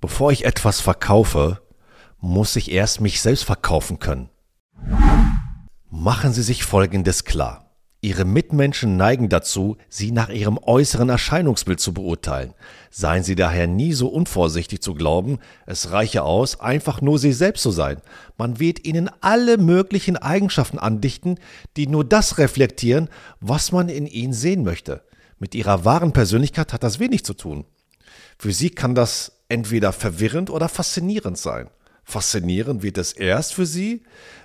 Bevor ich etwas verkaufe, muss ich erst mich selbst verkaufen können. Machen Sie sich Folgendes klar. Ihre Mitmenschen neigen dazu, Sie nach Ihrem äußeren Erscheinungsbild zu beurteilen. Seien Sie daher nie so unvorsichtig zu glauben, es reiche aus, einfach nur Sie selbst zu sein. Man wird Ihnen alle möglichen Eigenschaften andichten, die nur das reflektieren, was man in Ihnen sehen möchte. Mit Ihrer wahren Persönlichkeit hat das wenig zu tun. Für Sie kann das entweder verwirrend oder faszinierend sein. Faszinierend wird es erst für Sie,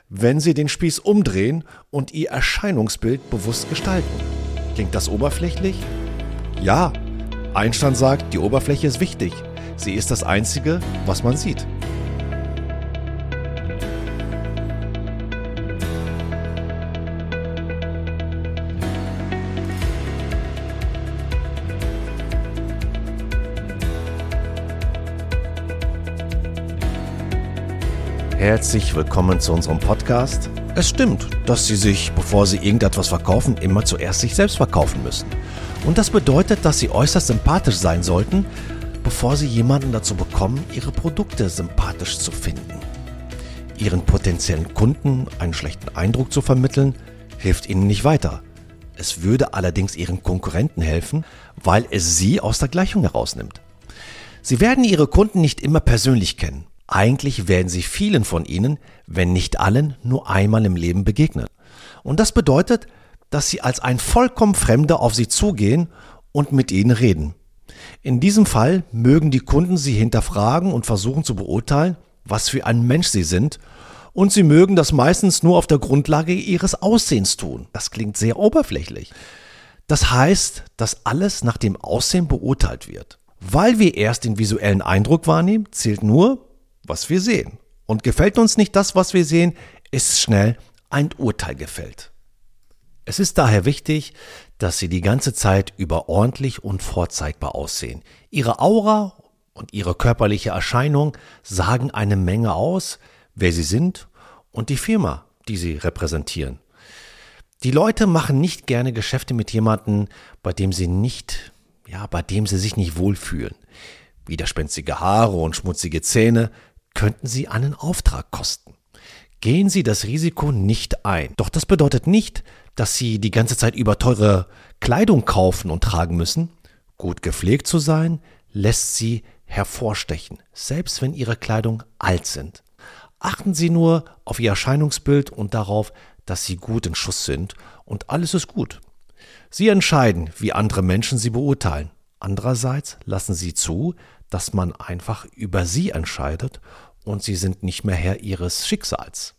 wenn Sie den Spieß umdrehen und Ihr Erscheinungsbild bewusst gestalten. Klingt das oberflächlich? Ja. Einstein sagt, die Oberfläche ist wichtig. Sie ist das Einzige, was man sieht. Herzlich willkommen zu unserem Podcast. Es stimmt, dass Sie sich, bevor Sie irgendetwas verkaufen, immer zuerst sich selbst verkaufen müssen. Und das bedeutet, dass Sie äußerst sympathisch sein sollten, bevor Sie jemanden dazu bekommen, Ihre Produkte sympathisch zu finden. Ihren potenziellen Kunden einen schlechten Eindruck zu vermitteln, hilft Ihnen nicht weiter. Es würde allerdings Ihren Konkurrenten helfen, weil es Sie aus der Gleichung herausnimmt. Sie werden Ihre Kunden nicht immer persönlich kennen eigentlich werden sie vielen von ihnen, wenn nicht allen, nur einmal im Leben begegnen. Und das bedeutet, dass sie als ein vollkommen Fremder auf sie zugehen und mit ihnen reden. In diesem Fall mögen die Kunden sie hinterfragen und versuchen zu beurteilen, was für ein Mensch sie sind, und sie mögen das meistens nur auf der Grundlage ihres Aussehens tun. Das klingt sehr oberflächlich. Das heißt, dass alles nach dem Aussehen beurteilt wird. Weil wir erst den visuellen Eindruck wahrnehmen, zählt nur, was wir sehen. Und gefällt uns nicht das, was wir sehen, ist schnell ein Urteil gefällt. Es ist daher wichtig, dass Sie die ganze Zeit über ordentlich und vorzeigbar aussehen. Ihre Aura und Ihre körperliche Erscheinung sagen eine Menge aus, wer Sie sind und die Firma, die Sie repräsentieren. Die Leute machen nicht gerne Geschäfte mit jemandem, bei dem sie nicht, ja, bei dem sie sich nicht wohlfühlen. Widerspenstige Haare und schmutzige Zähne könnten Sie einen Auftrag kosten. Gehen Sie das Risiko nicht ein. Doch das bedeutet nicht, dass Sie die ganze Zeit über teure Kleidung kaufen und tragen müssen. Gut gepflegt zu sein, lässt Sie hervorstechen, selbst wenn Ihre Kleidung alt sind. Achten Sie nur auf Ihr Erscheinungsbild und darauf, dass Sie gut in Schuss sind und alles ist gut. Sie entscheiden, wie andere Menschen Sie beurteilen. Andererseits lassen Sie zu, dass man einfach über sie entscheidet und sie sind nicht mehr Herr ihres Schicksals.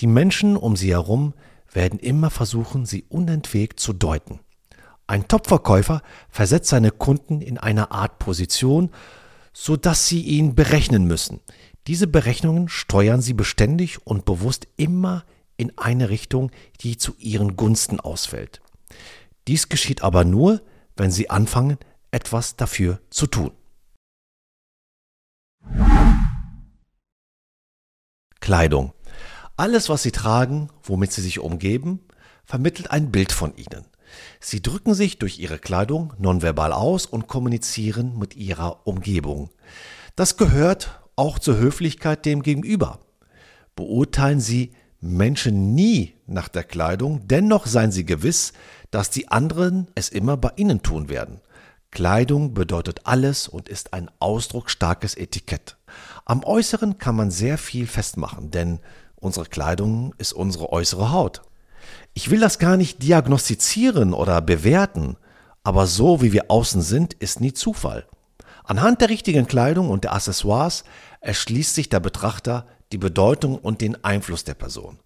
Die Menschen um sie herum werden immer versuchen, sie unentwegt zu deuten. Ein Topverkäufer versetzt seine Kunden in eine Art Position, so dass sie ihn berechnen müssen. Diese Berechnungen steuern sie beständig und bewusst immer in eine Richtung, die zu ihren Gunsten ausfällt. Dies geschieht aber nur, wenn sie anfangen, etwas dafür zu tun. Kleidung. Alles, was Sie tragen, womit Sie sich umgeben, vermittelt ein Bild von Ihnen. Sie drücken sich durch Ihre Kleidung nonverbal aus und kommunizieren mit Ihrer Umgebung. Das gehört auch zur Höflichkeit dem Gegenüber. Beurteilen Sie Menschen nie nach der Kleidung, dennoch seien Sie gewiss, dass die anderen es immer bei Ihnen tun werden. Kleidung bedeutet alles und ist ein ausdrucksstarkes Etikett. Am Äußeren kann man sehr viel festmachen, denn unsere Kleidung ist unsere äußere Haut. Ich will das gar nicht diagnostizieren oder bewerten, aber so wie wir außen sind, ist nie Zufall. Anhand der richtigen Kleidung und der Accessoires erschließt sich der Betrachter die Bedeutung und den Einfluss der Person.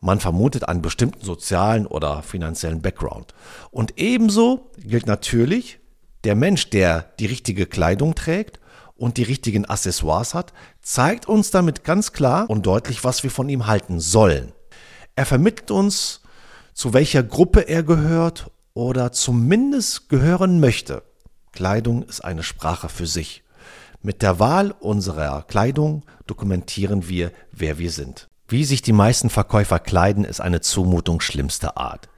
Man vermutet einen bestimmten sozialen oder finanziellen Background. Und ebenso gilt natürlich, der Mensch, der die richtige Kleidung trägt und die richtigen Accessoires hat, zeigt uns damit ganz klar und deutlich, was wir von ihm halten sollen. Er vermittelt uns, zu welcher Gruppe er gehört oder zumindest gehören möchte. Kleidung ist eine Sprache für sich. Mit der Wahl unserer Kleidung dokumentieren wir, wer wir sind. Wie sich die meisten Verkäufer kleiden, ist eine Zumutung schlimmster Art.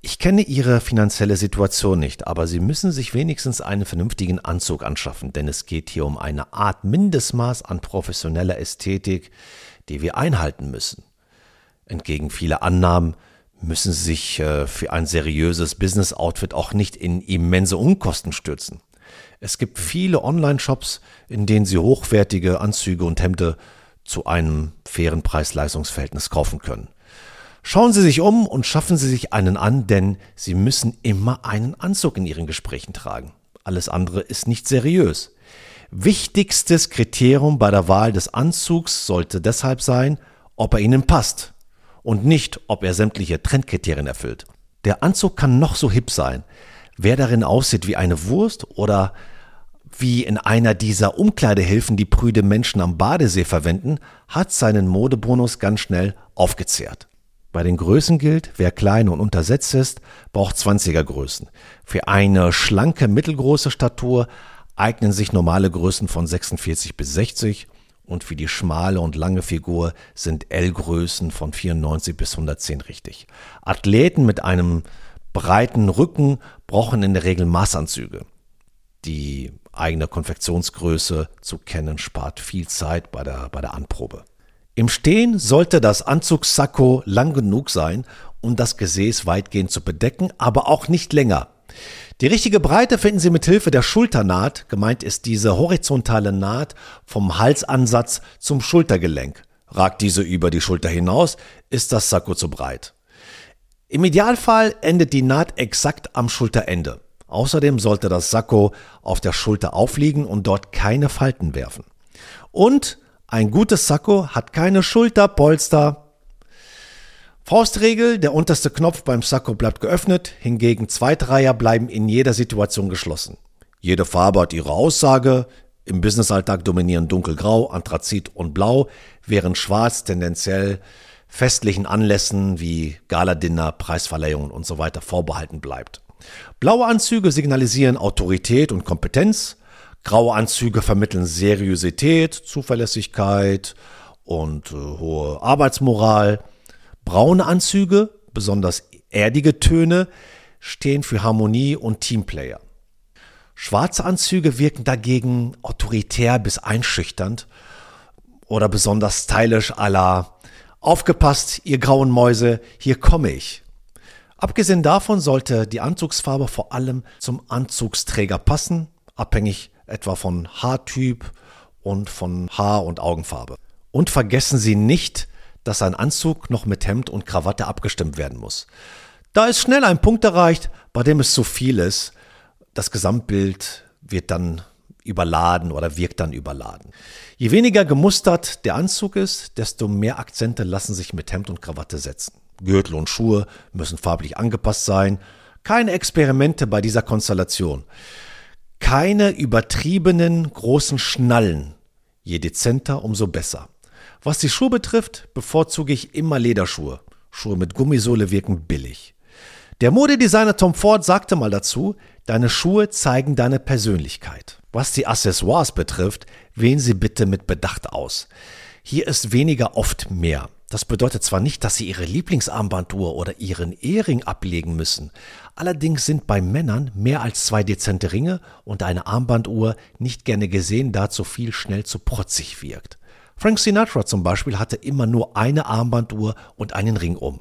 Ich kenne Ihre finanzielle Situation nicht, aber Sie müssen sich wenigstens einen vernünftigen Anzug anschaffen, denn es geht hier um eine Art Mindestmaß an professioneller Ästhetik, die wir einhalten müssen. Entgegen vieler Annahmen müssen Sie sich äh, für ein seriöses Business-Outfit auch nicht in immense Unkosten stürzen. Es gibt viele Online-Shops, in denen Sie hochwertige Anzüge und Hemde zu einem fairen Preis-Leistungs-Verhältnis kaufen können. Schauen Sie sich um und schaffen Sie sich einen an, denn Sie müssen immer einen Anzug in Ihren Gesprächen tragen. Alles andere ist nicht seriös. Wichtigstes Kriterium bei der Wahl des Anzugs sollte deshalb sein, ob er Ihnen passt und nicht, ob er sämtliche Trendkriterien erfüllt. Der Anzug kann noch so hip sein. Wer darin aussieht wie eine Wurst oder wie in einer dieser Umkleidehilfen, die prüde Menschen am Badesee verwenden, hat seinen Modebonus ganz schnell aufgezehrt. Bei den Größen gilt, wer klein und untersetzt ist, braucht 20er Größen. Für eine schlanke mittelgroße Statur eignen sich normale Größen von 46 bis 60 und für die schmale und lange Figur sind L-Größen von 94 bis 110 richtig. Athleten mit einem breiten Rücken brauchen in der Regel Maßanzüge. Die eigene Konfektionsgröße zu kennen spart viel Zeit bei der, bei der Anprobe. Im Stehen sollte das Anzugssacko lang genug sein, um das Gesäß weitgehend zu bedecken, aber auch nicht länger. Die richtige Breite finden Sie mit Hilfe der Schulternaht. Gemeint ist diese horizontale Naht vom Halsansatz zum Schultergelenk. Ragt diese über die Schulter hinaus, ist das Sakko zu breit. Im Idealfall endet die Naht exakt am Schulterende. Außerdem sollte das Sakko auf der Schulter aufliegen und dort keine Falten werfen. Und ein gutes Sakko hat keine Schulterpolster. Faustregel, der unterste Knopf beim Sakko bleibt geöffnet, hingegen Zweitreiher bleiben in jeder Situation geschlossen. Jede Farbe hat ihre Aussage, im Businessalltag dominieren dunkelgrau, Anthrazit und blau, während schwarz tendenziell festlichen Anlässen wie Galadinner, Preisverleihungen und so vorbehalten bleibt. Blaue Anzüge signalisieren Autorität und Kompetenz. Graue Anzüge vermitteln Seriosität, Zuverlässigkeit und äh, hohe Arbeitsmoral. Braune Anzüge, besonders erdige Töne, stehen für Harmonie und Teamplayer. Schwarze Anzüge wirken dagegen autoritär bis einschüchternd oder besonders stylisch à la Aufgepasst, ihr grauen Mäuse, hier komme ich. Abgesehen davon sollte die Anzugsfarbe vor allem zum Anzugsträger passen, abhängig etwa von Haartyp und von Haar- und Augenfarbe. Und vergessen Sie nicht, dass ein Anzug noch mit Hemd und Krawatte abgestimmt werden muss. Da ist schnell ein Punkt erreicht, bei dem es zu viel ist. Das Gesamtbild wird dann überladen oder wirkt dann überladen. Je weniger gemustert der Anzug ist, desto mehr Akzente lassen sich mit Hemd und Krawatte setzen. Gürtel und Schuhe müssen farblich angepasst sein. Keine Experimente bei dieser Konstellation. Keine übertriebenen großen Schnallen. Je dezenter, umso besser. Was die Schuhe betrifft, bevorzuge ich immer Lederschuhe. Schuhe mit Gummisohle wirken billig. Der Modedesigner Tom Ford sagte mal dazu, deine Schuhe zeigen deine Persönlichkeit. Was die Accessoires betrifft, wählen Sie bitte mit Bedacht aus. Hier ist weniger oft mehr. Das bedeutet zwar nicht, dass Sie Ihre Lieblingsarmbanduhr oder Ihren Ehering ablegen müssen, allerdings sind bei Männern mehr als zwei dezente Ringe und eine Armbanduhr nicht gerne gesehen, da zu viel schnell zu protzig wirkt. Frank Sinatra zum Beispiel hatte immer nur eine Armbanduhr und einen Ring um.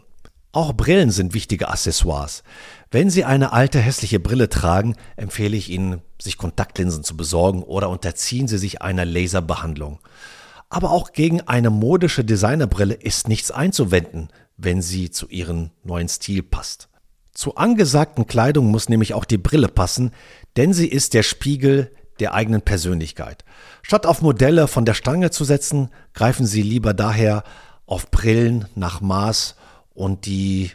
Auch Brillen sind wichtige Accessoires. Wenn Sie eine alte hässliche Brille tragen, empfehle ich Ihnen, sich Kontaktlinsen zu besorgen oder unterziehen Sie sich einer Laserbehandlung. Aber auch gegen eine modische Designerbrille ist nichts einzuwenden, wenn sie zu ihrem neuen Stil passt. Zu angesagten Kleidung muss nämlich auch die Brille passen, denn sie ist der Spiegel der eigenen Persönlichkeit. Statt auf Modelle von der Stange zu setzen, greifen Sie lieber daher auf Brillen nach Maß und die,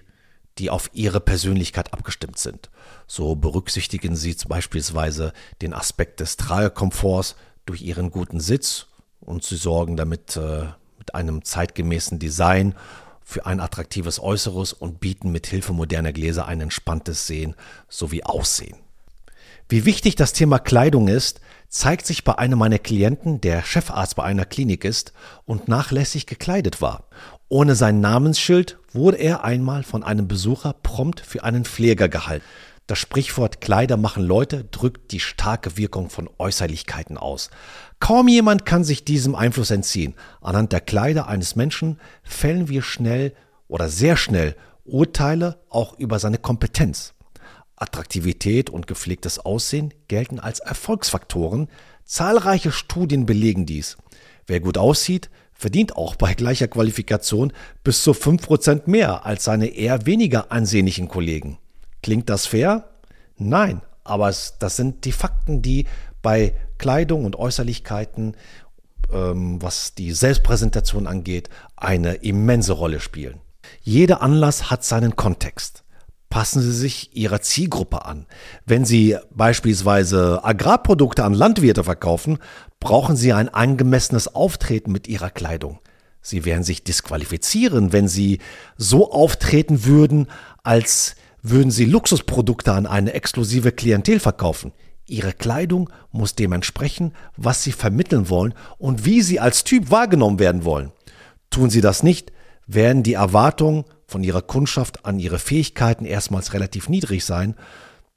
die auf Ihre Persönlichkeit abgestimmt sind. So berücksichtigen Sie beispielsweise den Aspekt des Tragekomforts durch Ihren guten Sitz und sie sorgen damit äh, mit einem zeitgemäßen Design für ein attraktives Äußeres und bieten mit Hilfe moderner Gläser ein entspanntes Sehen sowie Aussehen. Wie wichtig das Thema Kleidung ist, zeigt sich bei einem meiner Klienten, der Chefarzt bei einer Klinik ist und nachlässig gekleidet war. Ohne sein Namensschild wurde er einmal von einem Besucher prompt für einen Pfleger gehalten. Das Sprichwort Kleider machen Leute drückt die starke Wirkung von Äußerlichkeiten aus. Kaum jemand kann sich diesem Einfluss entziehen. Anhand der Kleider eines Menschen fällen wir schnell oder sehr schnell Urteile auch über seine Kompetenz. Attraktivität und gepflegtes Aussehen gelten als Erfolgsfaktoren. Zahlreiche Studien belegen dies. Wer gut aussieht, verdient auch bei gleicher Qualifikation bis zu 5% mehr als seine eher weniger ansehnlichen Kollegen. Klingt das fair? Nein, aber es, das sind die Fakten, die bei Kleidung und Äußerlichkeiten, ähm, was die Selbstpräsentation angeht, eine immense Rolle spielen. Jeder Anlass hat seinen Kontext. Passen Sie sich Ihrer Zielgruppe an. Wenn Sie beispielsweise Agrarprodukte an Landwirte verkaufen, brauchen Sie ein angemessenes Auftreten mit Ihrer Kleidung. Sie werden sich disqualifizieren, wenn Sie so auftreten würden, als würden Sie Luxusprodukte an eine exklusive Klientel verkaufen. Ihre Kleidung muss dementsprechend, was Sie vermitteln wollen und wie Sie als Typ wahrgenommen werden wollen. Tun Sie das nicht, werden die Erwartungen von Ihrer Kundschaft an Ihre Fähigkeiten erstmals relativ niedrig sein.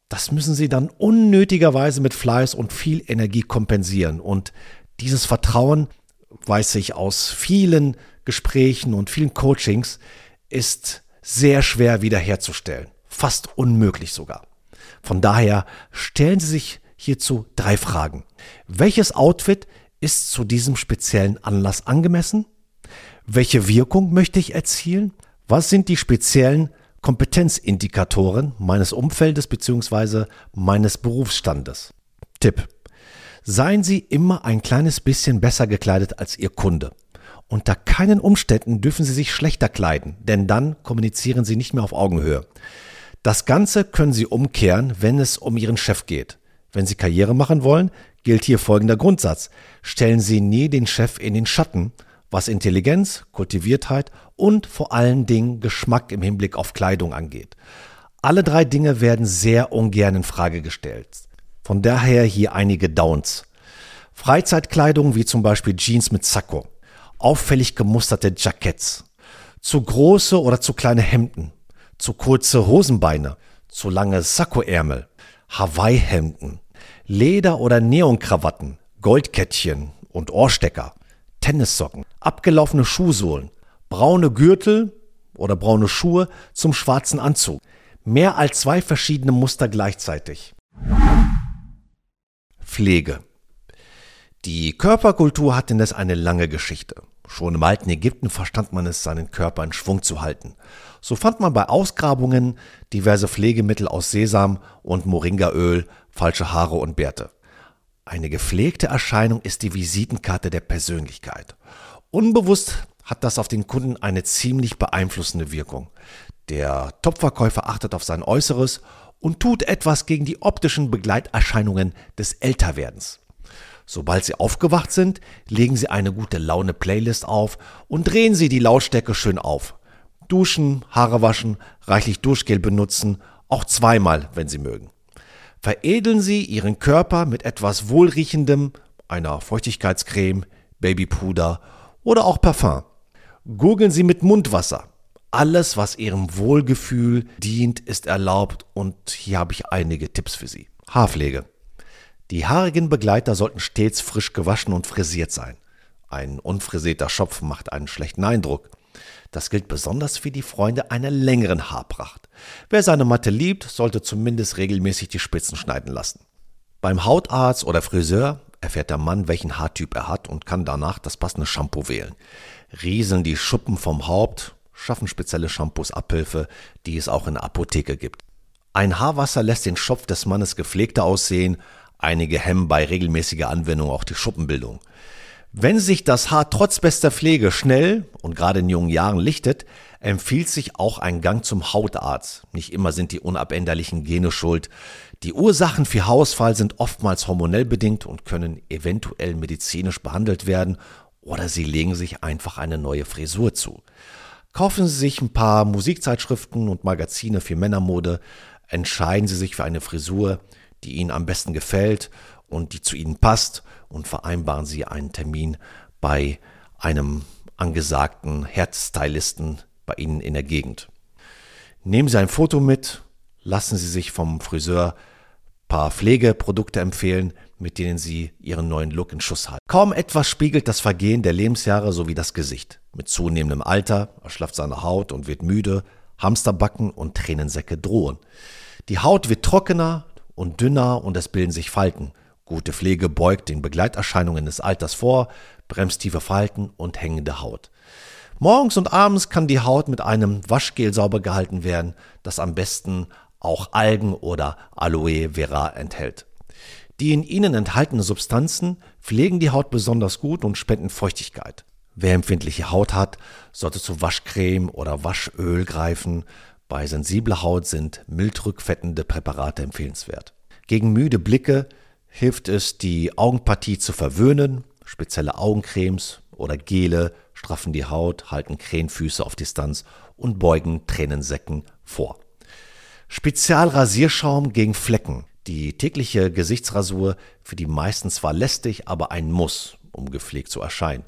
Das müssen Sie dann unnötigerweise mit Fleiß und viel Energie kompensieren. Und dieses Vertrauen, weiß ich aus vielen Gesprächen und vielen Coachings, ist sehr schwer wiederherzustellen fast unmöglich sogar. Von daher stellen Sie sich hierzu drei Fragen. Welches Outfit ist zu diesem speziellen Anlass angemessen? Welche Wirkung möchte ich erzielen? Was sind die speziellen Kompetenzindikatoren meines Umfeldes bzw. meines Berufsstandes? Tipp. Seien Sie immer ein kleines bisschen besser gekleidet als Ihr Kunde. Unter keinen Umständen dürfen Sie sich schlechter kleiden, denn dann kommunizieren Sie nicht mehr auf Augenhöhe. Das Ganze können Sie umkehren, wenn es um Ihren Chef geht. Wenn Sie Karriere machen wollen, gilt hier folgender Grundsatz. Stellen Sie nie den Chef in den Schatten, was Intelligenz, Kultiviertheit und vor allen Dingen Geschmack im Hinblick auf Kleidung angeht. Alle drei Dinge werden sehr ungern in Frage gestellt. Von daher hier einige Downs. Freizeitkleidung wie zum Beispiel Jeans mit Sakko, auffällig gemusterte Jacketts, zu große oder zu kleine Hemden, zu kurze Hosenbeine, zu lange Sakkoärmel, Hawaii-Hemden, Leder- oder Neonkrawatten, Goldkettchen und Ohrstecker, Tennissocken, abgelaufene Schuhsohlen, braune Gürtel oder braune Schuhe zum schwarzen Anzug. Mehr als zwei verschiedene Muster gleichzeitig. Pflege. Die Körperkultur hat indes eine lange Geschichte. Schon im alten Ägypten verstand man es, seinen Körper in Schwung zu halten. So fand man bei Ausgrabungen diverse Pflegemittel aus Sesam und Moringaöl, falsche Haare und Bärte. Eine gepflegte Erscheinung ist die Visitenkarte der Persönlichkeit. Unbewusst hat das auf den Kunden eine ziemlich beeinflussende Wirkung. Der Topverkäufer achtet auf sein Äußeres und tut etwas gegen die optischen Begleiterscheinungen des Älterwerdens. Sobald Sie aufgewacht sind, legen Sie eine gute Laune Playlist auf und drehen Sie die Lautstärke schön auf. Duschen, Haare waschen, reichlich Duschgel benutzen, auch zweimal, wenn Sie mögen. Veredeln Sie Ihren Körper mit etwas Wohlriechendem, einer Feuchtigkeitscreme, Babypuder oder auch Parfum. Gurgeln Sie mit Mundwasser. Alles, was Ihrem Wohlgefühl dient, ist erlaubt und hier habe ich einige Tipps für Sie. Haarpflege. Die haarigen Begleiter sollten stets frisch gewaschen und frisiert sein. Ein unfrisierter Schopf macht einen schlechten Eindruck. Das gilt besonders für die Freunde einer längeren Haarpracht. Wer seine Matte liebt, sollte zumindest regelmäßig die Spitzen schneiden lassen. Beim Hautarzt oder Friseur erfährt der Mann, welchen Haartyp er hat und kann danach das passende Shampoo wählen. Rieseln die Schuppen vom Haupt, schaffen spezielle Shampoos Abhilfe, die es auch in der Apotheke gibt. Ein Haarwasser lässt den Schopf des Mannes gepflegter aussehen, Einige hemmen bei regelmäßiger Anwendung auch die Schuppenbildung. Wenn sich das Haar trotz bester Pflege schnell und gerade in jungen Jahren lichtet, empfiehlt sich auch ein Gang zum Hautarzt. Nicht immer sind die unabänderlichen Gene schuld. Die Ursachen für Haarausfall sind oftmals hormonell bedingt und können eventuell medizinisch behandelt werden oder sie legen sich einfach eine neue Frisur zu. Kaufen Sie sich ein paar Musikzeitschriften und Magazine für Männermode, entscheiden Sie sich für eine Frisur, die Ihnen am besten gefällt und die zu Ihnen passt und vereinbaren Sie einen Termin bei einem angesagten Herzstylisten bei Ihnen in der Gegend. Nehmen Sie ein Foto mit, lassen Sie sich vom Friseur paar Pflegeprodukte empfehlen, mit denen Sie Ihren neuen Look in Schuss halten. Kaum etwas spiegelt das Vergehen der Lebensjahre sowie das Gesicht. Mit zunehmendem Alter erschlafft seine Haut und wird müde, Hamsterbacken und Tränensäcke drohen. Die Haut wird trockener und dünner und es bilden sich Falten. Gute Pflege beugt den Begleiterscheinungen des Alters vor, bremst tiefe Falten und hängende Haut. Morgens und abends kann die Haut mit einem Waschgel sauber gehalten werden, das am besten auch Algen oder Aloe Vera enthält. Die in ihnen enthaltenen Substanzen pflegen die Haut besonders gut und spenden Feuchtigkeit. Wer empfindliche Haut hat, sollte zu Waschcreme oder Waschöl greifen. Bei sensibler Haut sind mildrückfettende Präparate empfehlenswert. Gegen müde Blicke hilft es, die Augenpartie zu verwöhnen. Spezielle Augencremes oder Gele straffen die Haut, halten Krähenfüße auf Distanz und beugen Tränensäcken vor. Spezialrasierschaum gegen Flecken. Die tägliche Gesichtsrasur für die meisten zwar lästig, aber ein Muss, um gepflegt zu erscheinen.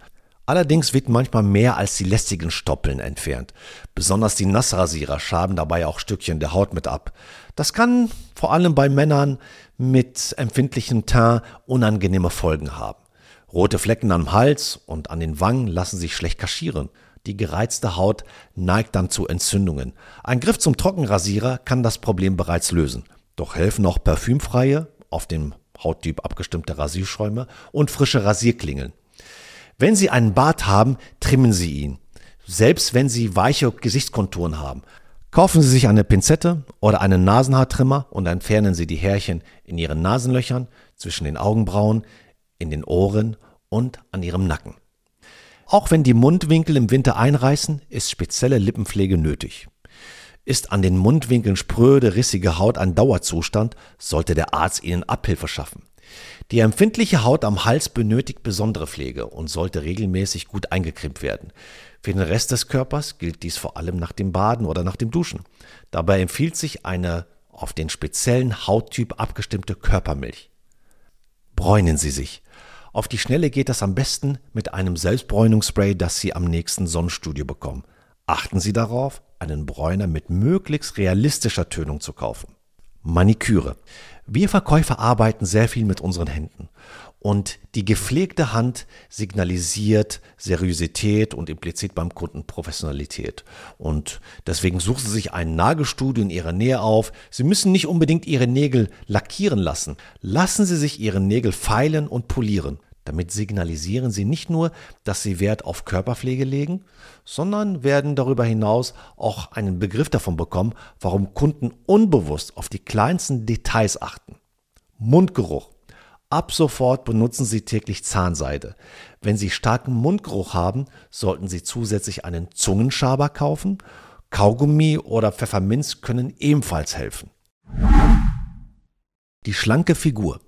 Allerdings wird manchmal mehr als die lästigen Stoppeln entfernt. Besonders die Nassrasierer schaben dabei auch Stückchen der Haut mit ab. Das kann vor allem bei Männern mit empfindlichem Teint unangenehme Folgen haben. Rote Flecken am Hals und an den Wangen lassen sich schlecht kaschieren. Die gereizte Haut neigt dann zu Entzündungen. Ein Griff zum Trockenrasierer kann das Problem bereits lösen. Doch helfen noch parfümfreie, auf den Hauttyp abgestimmte Rasierschäume und frische Rasierklingeln. Wenn Sie einen Bart haben, trimmen Sie ihn. Selbst wenn Sie weiche Gesichtskonturen haben. Kaufen Sie sich eine Pinzette oder einen Nasenhaartrimmer und entfernen Sie die Härchen in Ihren Nasenlöchern, zwischen den Augenbrauen, in den Ohren und an Ihrem Nacken. Auch wenn die Mundwinkel im Winter einreißen, ist spezielle Lippenpflege nötig. Ist an den Mundwinkeln spröde, rissige Haut ein Dauerzustand, sollte der Arzt ihnen Abhilfe schaffen. Die empfindliche Haut am Hals benötigt besondere Pflege und sollte regelmäßig gut eingecremt werden. Für den Rest des Körpers gilt dies vor allem nach dem Baden oder nach dem Duschen. Dabei empfiehlt sich eine auf den speziellen Hauttyp abgestimmte Körpermilch. Bräunen Sie sich. Auf die Schnelle geht das am besten mit einem Selbstbräunungsspray, das Sie am nächsten Sonnenstudio bekommen. Achten Sie darauf, einen Bräuner mit möglichst realistischer Tönung zu kaufen. Maniküre. Wir Verkäufer arbeiten sehr viel mit unseren Händen. Und die gepflegte Hand signalisiert Seriosität und implizit beim Kunden Professionalität. Und deswegen suchen Sie sich ein Nagelstudio in Ihrer Nähe auf. Sie müssen nicht unbedingt Ihre Nägel lackieren lassen. Lassen Sie sich Ihre Nägel feilen und polieren. Damit signalisieren sie nicht nur, dass sie Wert auf Körperpflege legen, sondern werden darüber hinaus auch einen Begriff davon bekommen, warum Kunden unbewusst auf die kleinsten Details achten. Mundgeruch. Ab sofort benutzen Sie täglich Zahnseide. Wenn Sie starken Mundgeruch haben, sollten Sie zusätzlich einen Zungenschaber kaufen. Kaugummi oder Pfefferminz können ebenfalls helfen. Die schlanke Figur.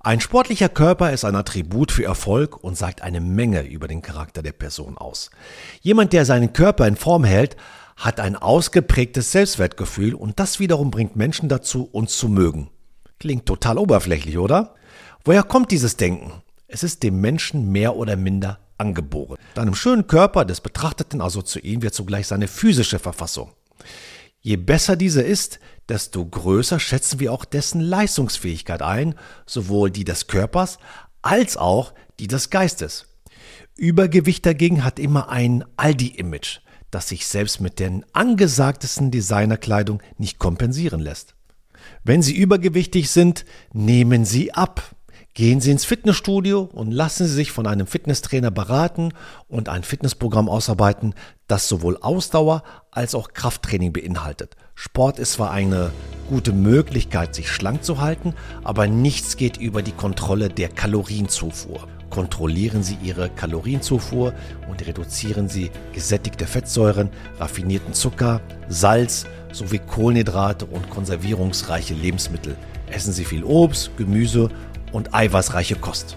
Ein sportlicher Körper ist ein Attribut für Erfolg und sagt eine Menge über den Charakter der Person aus. Jemand, der seinen Körper in Form hält, hat ein ausgeprägtes Selbstwertgefühl und das wiederum bringt Menschen dazu, uns zu mögen. Klingt total oberflächlich, oder? Woher kommt dieses Denken? Es ist dem Menschen mehr oder minder angeboren. Deinem schönen Körper des Betrachteten assoziieren wir zugleich seine physische Verfassung. Je besser diese ist, desto größer schätzen wir auch dessen Leistungsfähigkeit ein, sowohl die des Körpers als auch die des Geistes. Übergewicht dagegen hat immer ein Aldi-Image, das sich selbst mit den angesagtesten Designerkleidung nicht kompensieren lässt. Wenn Sie übergewichtig sind, nehmen Sie ab. Gehen Sie ins Fitnessstudio und lassen Sie sich von einem Fitnesstrainer beraten und ein Fitnessprogramm ausarbeiten, das sowohl Ausdauer als auch Krafttraining beinhaltet. Sport ist zwar eine gute Möglichkeit, sich schlank zu halten, aber nichts geht über die Kontrolle der Kalorienzufuhr. Kontrollieren Sie Ihre Kalorienzufuhr und reduzieren Sie gesättigte Fettsäuren, raffinierten Zucker, Salz sowie Kohlenhydrate und konservierungsreiche Lebensmittel. Essen Sie viel Obst, Gemüse und eiweißreiche Kost.